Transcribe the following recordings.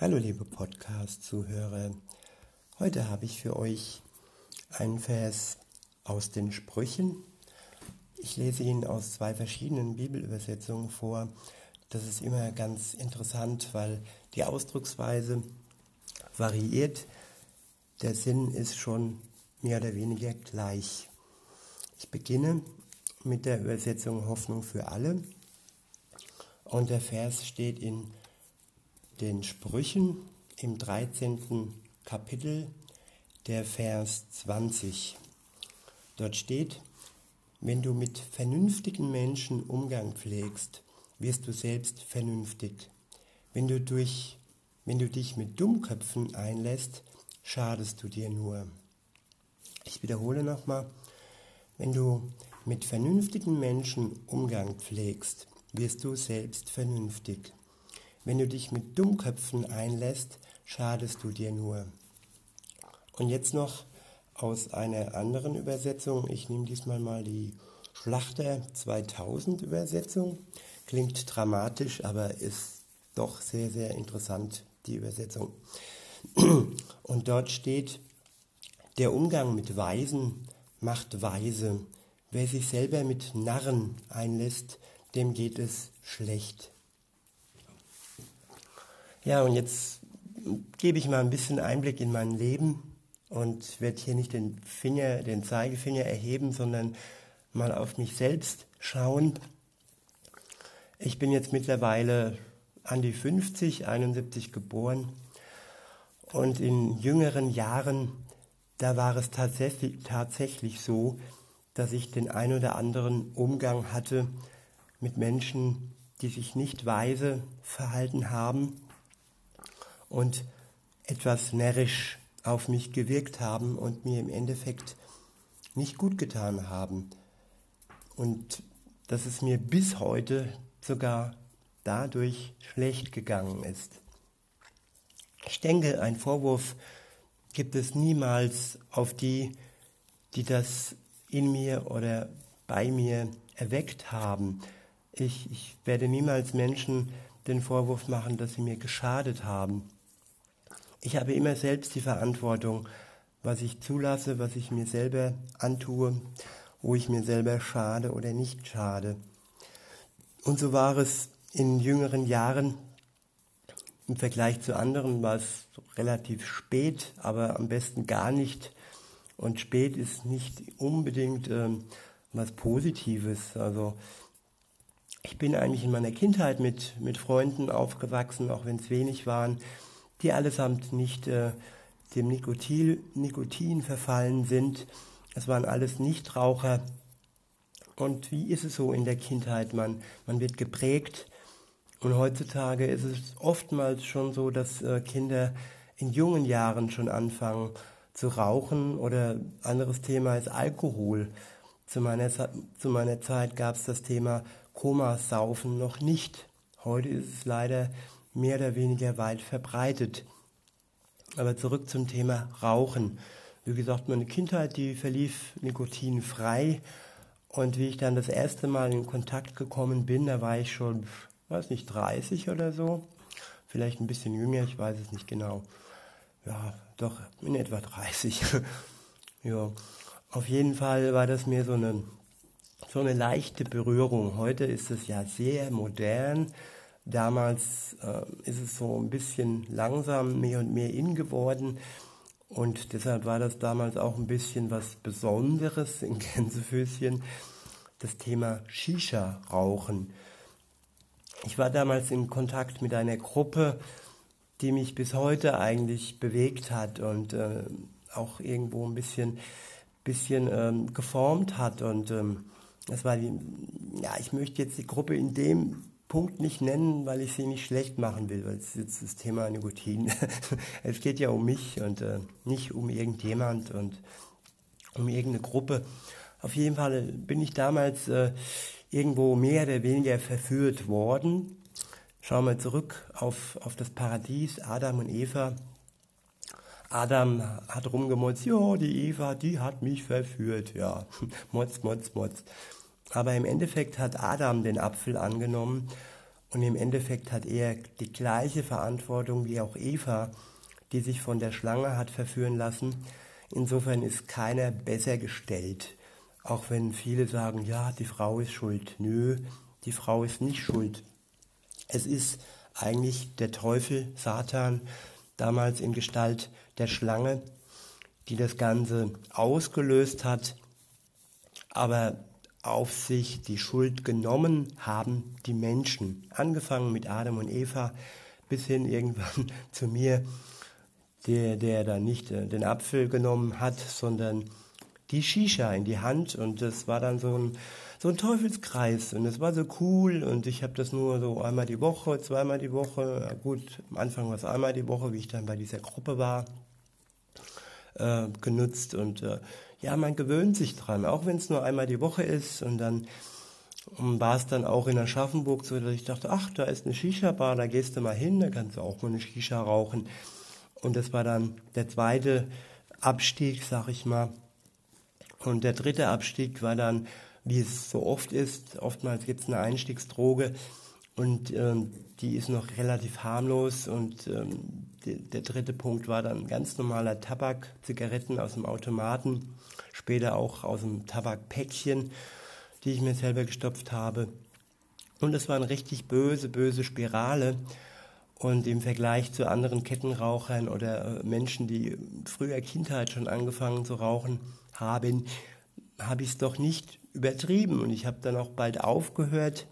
Hallo liebe Podcast-Zuhörer. Heute habe ich für euch einen Vers aus den Sprüchen. Ich lese ihn aus zwei verschiedenen Bibelübersetzungen vor. Das ist immer ganz interessant, weil die Ausdrucksweise variiert. Der Sinn ist schon mehr oder weniger gleich. Ich beginne mit der Übersetzung Hoffnung für alle. Und der Vers steht in den Sprüchen im 13. Kapitel, der Vers 20. Dort steht, wenn du mit vernünftigen Menschen Umgang pflegst, wirst du selbst vernünftig. Wenn du, durch, wenn du dich mit Dummköpfen einlässt, schadest du dir nur. Ich wiederhole nochmal, wenn du mit vernünftigen Menschen Umgang pflegst, wirst du selbst vernünftig. Wenn du dich mit Dummköpfen einlässt, schadest du dir nur. Und jetzt noch aus einer anderen Übersetzung. Ich nehme diesmal mal die Schlachter 2000 Übersetzung. Klingt dramatisch, aber ist doch sehr, sehr interessant, die Übersetzung. Und dort steht, der Umgang mit Weisen macht weise. Wer sich selber mit Narren einlässt, dem geht es schlecht. Ja, und jetzt gebe ich mal ein bisschen Einblick in mein Leben und werde hier nicht den Finger, den Zeigefinger erheben, sondern mal auf mich selbst schauen. Ich bin jetzt mittlerweile an die 50, 71 geboren und in jüngeren Jahren, da war es tatsächlich, tatsächlich so, dass ich den ein oder anderen Umgang hatte mit Menschen, die sich nicht weise verhalten haben und etwas närrisch auf mich gewirkt haben und mir im Endeffekt nicht gut getan haben. Und dass es mir bis heute sogar dadurch schlecht gegangen ist. Ich denke, ein Vorwurf gibt es niemals auf die, die das in mir oder bei mir erweckt haben. Ich, ich werde niemals Menschen den Vorwurf machen, dass sie mir geschadet haben. Ich habe immer selbst die Verantwortung, was ich zulasse, was ich mir selber antue, wo ich mir selber schade oder nicht schade. Und so war es in jüngeren Jahren. Im Vergleich zu anderen war es relativ spät, aber am besten gar nicht. Und spät ist nicht unbedingt ähm, was Positives. Also ich bin eigentlich in meiner Kindheit mit, mit Freunden aufgewachsen, auch wenn es wenig waren die allesamt nicht äh, dem Nikotin, Nikotin verfallen sind. Es waren alles Nichtraucher. Und wie ist es so in der Kindheit? Man, man wird geprägt. Und heutzutage ist es oftmals schon so, dass äh, Kinder in jungen Jahren schon anfangen zu rauchen oder anderes Thema ist Alkohol. Zu meiner, zu meiner Zeit gab es das Thema Komasaufen noch nicht. Heute ist es leider mehr oder weniger weit verbreitet. Aber zurück zum Thema Rauchen. Wie gesagt, meine Kindheit, die verlief nikotinfrei. Und wie ich dann das erste Mal in Kontakt gekommen bin, da war ich schon, weiß nicht, 30 oder so. Vielleicht ein bisschen jünger, ich weiß es nicht genau. Ja, doch, in etwa 30. ja, auf jeden Fall war das mir so eine, so eine leichte Berührung. Heute ist es ja sehr modern Damals äh, ist es so ein bisschen langsam mehr und mehr in geworden. Und deshalb war das damals auch ein bisschen was Besonderes in Gänsefüßchen, das Thema Shisha-Rauchen. Ich war damals in Kontakt mit einer Gruppe, die mich bis heute eigentlich bewegt hat und äh, auch irgendwo ein bisschen, bisschen ähm, geformt hat. Und ähm, das war die, ja, ich möchte jetzt die Gruppe in dem Punkt nicht nennen, weil ich sie nicht schlecht machen will, weil es jetzt das Thema Nikotin. es geht ja um mich und äh, nicht um irgendjemand und um irgendeine Gruppe. Auf jeden Fall bin ich damals äh, irgendwo mehr oder weniger verführt worden. Schauen wir zurück auf, auf das Paradies, Adam und Eva. Adam hat rumgemotzt, ja, die Eva, die hat mich verführt, ja, motz, motz, motz. Aber im Endeffekt hat Adam den Apfel angenommen Und im Endeffekt hat er die gleiche Verantwortung wie auch Eva, die sich von der Schlange hat verführen lassen. Insofern ist keiner besser gestellt. Auch wenn viele sagen, ja, die Frau ist schuld. Nö, die Frau ist nicht schuld. Es ist eigentlich der Teufel, Satan, damals in Gestalt der Schlange, die das Ganze ausgelöst hat. Aber auf sich die Schuld genommen haben die Menschen, angefangen mit Adam und Eva bis hin irgendwann zu mir, der, der da nicht äh, den Apfel genommen hat, sondern die Shisha in die Hand. Und das war dann so ein, so ein Teufelskreis. Und es war so cool. Und ich habe das nur so einmal die Woche, zweimal die Woche, gut, am Anfang war es einmal die Woche, wie ich dann bei dieser Gruppe war, äh, genutzt. Und äh, ja, man gewöhnt sich dran, auch wenn es nur einmal die Woche ist und dann war es dann auch in Aschaffenburg so, dass ich dachte, ach, da ist eine Shisha-Bar, da gehst du mal hin, da kannst du auch mal eine Shisha rauchen. Und das war dann der zweite Abstieg, sag ich mal. Und der dritte Abstieg war dann, wie es so oft ist, oftmals gibt es eine Einstiegsdroge und ähm, die ist noch relativ harmlos und ähm, der dritte Punkt war dann ganz normaler Tabak, Zigaretten aus dem Automaten, später auch aus dem Tabakpäckchen, die ich mir selber gestopft habe. Und es war eine richtig böse, böse Spirale. Und im Vergleich zu anderen Kettenrauchern oder äh, Menschen, die früher Kindheit schon angefangen zu rauchen haben, habe ich es doch nicht übertrieben. Und ich habe dann auch bald aufgehört.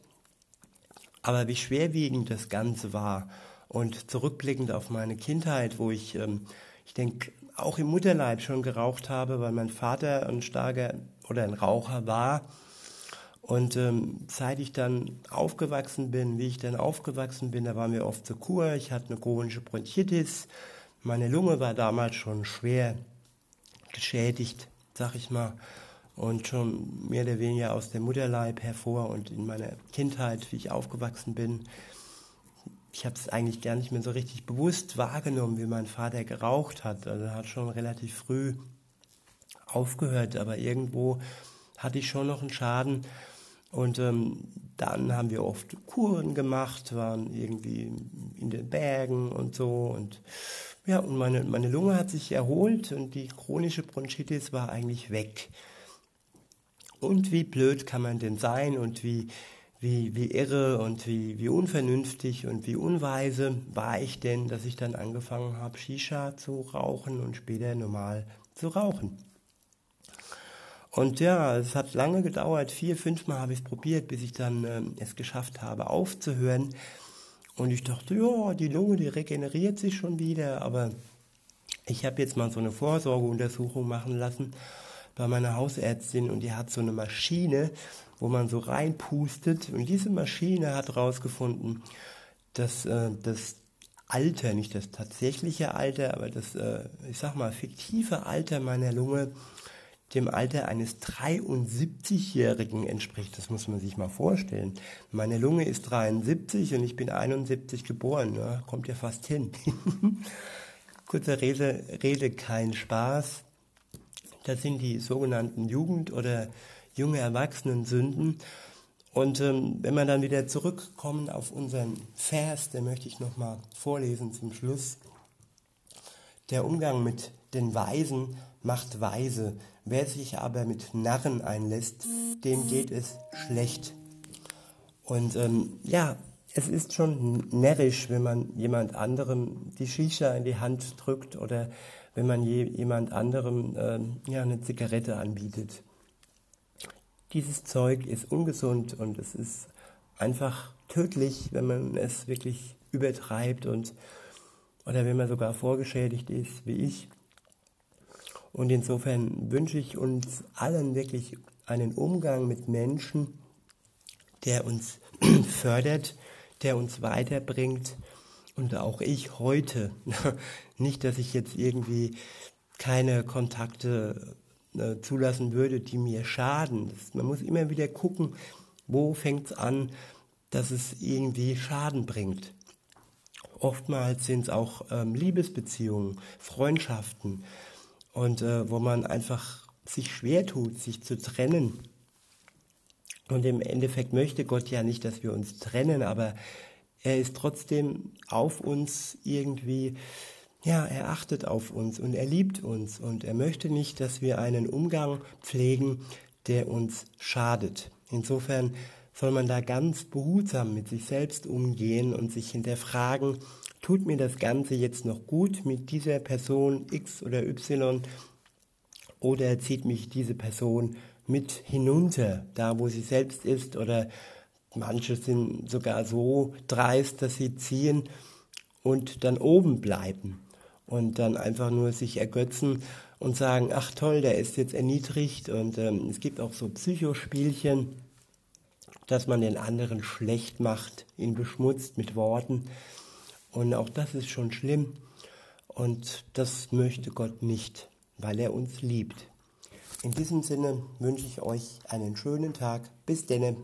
Aber wie schwerwiegend das Ganze war und zurückblickend auf meine Kindheit, wo ich, ähm, ich denke, auch im Mutterleib schon geraucht habe, weil mein Vater ein starker oder ein Raucher war. Und ähm, seit ich dann aufgewachsen bin, wie ich dann aufgewachsen bin, da waren wir oft zur Kur. Ich hatte eine chronische Bronchitis. Meine Lunge war damals schon schwer geschädigt, sag ich mal. Und schon mehr oder weniger aus dem Mutterleib hervor und in meiner Kindheit, wie ich aufgewachsen bin, ich habe es eigentlich gar nicht mehr so richtig bewusst wahrgenommen, wie mein Vater geraucht hat. Also er hat schon relativ früh aufgehört, aber irgendwo hatte ich schon noch einen Schaden. Und ähm, dann haben wir oft Kuren gemacht, waren irgendwie in den Bergen und so. Und ja, und meine, meine Lunge hat sich erholt und die chronische Bronchitis war eigentlich weg. Und wie blöd kann man denn sein und wie wie, wie irre und wie, wie unvernünftig und wie unweise war ich denn, dass ich dann angefangen habe, Shisha zu rauchen und später normal zu rauchen. Und ja, es hat lange gedauert, vier, fünfmal habe ich es probiert, bis ich dann äh, es geschafft habe, aufzuhören. Und ich dachte, ja, die Lunge, die regeneriert sich schon wieder, aber ich habe jetzt mal so eine Vorsorgeuntersuchung machen lassen bei meiner Hausärztin und die hat so eine Maschine, wo man so reinpustet. Und diese Maschine hat herausgefunden, dass äh, das Alter, nicht das tatsächliche Alter, aber das, äh, ich sag mal, fiktive Alter meiner Lunge dem Alter eines 73-Jährigen entspricht. Das muss man sich mal vorstellen. Meine Lunge ist 73 und ich bin 71 geboren. Ja, kommt ja fast hin. Kurzer Rede, Rede, kein Spaß. Das sind die sogenannten Jugend- oder junge Erwachsenen-Sünden. Und ähm, wenn wir dann wieder zurückkommen auf unseren Vers, den möchte ich nochmal vorlesen zum Schluss. Der Umgang mit den Weisen macht weise. Wer sich aber mit Narren einlässt, dem geht es schlecht. Und ähm, ja, es ist schon närrisch, wenn man jemand anderem die Shisha in die Hand drückt oder wenn man je, jemand anderem äh, ja, eine Zigarette anbietet dieses Zeug ist ungesund und es ist einfach tödlich, wenn man es wirklich übertreibt und oder wenn man sogar vorgeschädigt ist, wie ich. Und insofern wünsche ich uns allen wirklich einen Umgang mit Menschen, der uns fördert, der uns weiterbringt. Und auch ich heute, nicht, dass ich jetzt irgendwie keine Kontakte äh, zulassen würde, die mir schaden. Das, man muss immer wieder gucken, wo fängt es an, dass es irgendwie Schaden bringt. Oftmals sind es auch ähm, Liebesbeziehungen, Freundschaften und äh, wo man einfach sich schwer tut, sich zu trennen. Und im Endeffekt möchte Gott ja nicht, dass wir uns trennen, aber er ist trotzdem auf uns irgendwie, ja, er achtet auf uns und er liebt uns und er möchte nicht, dass wir einen Umgang pflegen, der uns schadet. Insofern soll man da ganz behutsam mit sich selbst umgehen und sich hinterfragen, tut mir das Ganze jetzt noch gut mit dieser Person X oder Y oder zieht mich diese Person mit hinunter, da wo sie selbst ist. Oder manche sind sogar so dreist, dass sie ziehen und dann oben bleiben und dann einfach nur sich ergötzen und sagen, ach toll, der ist jetzt erniedrigt. Und ähm, es gibt auch so Psychospielchen, dass man den anderen schlecht macht, ihn beschmutzt mit Worten. Und auch das ist schon schlimm. Und das möchte Gott nicht, weil er uns liebt. In diesem Sinne wünsche ich euch einen schönen Tag. Bis denne.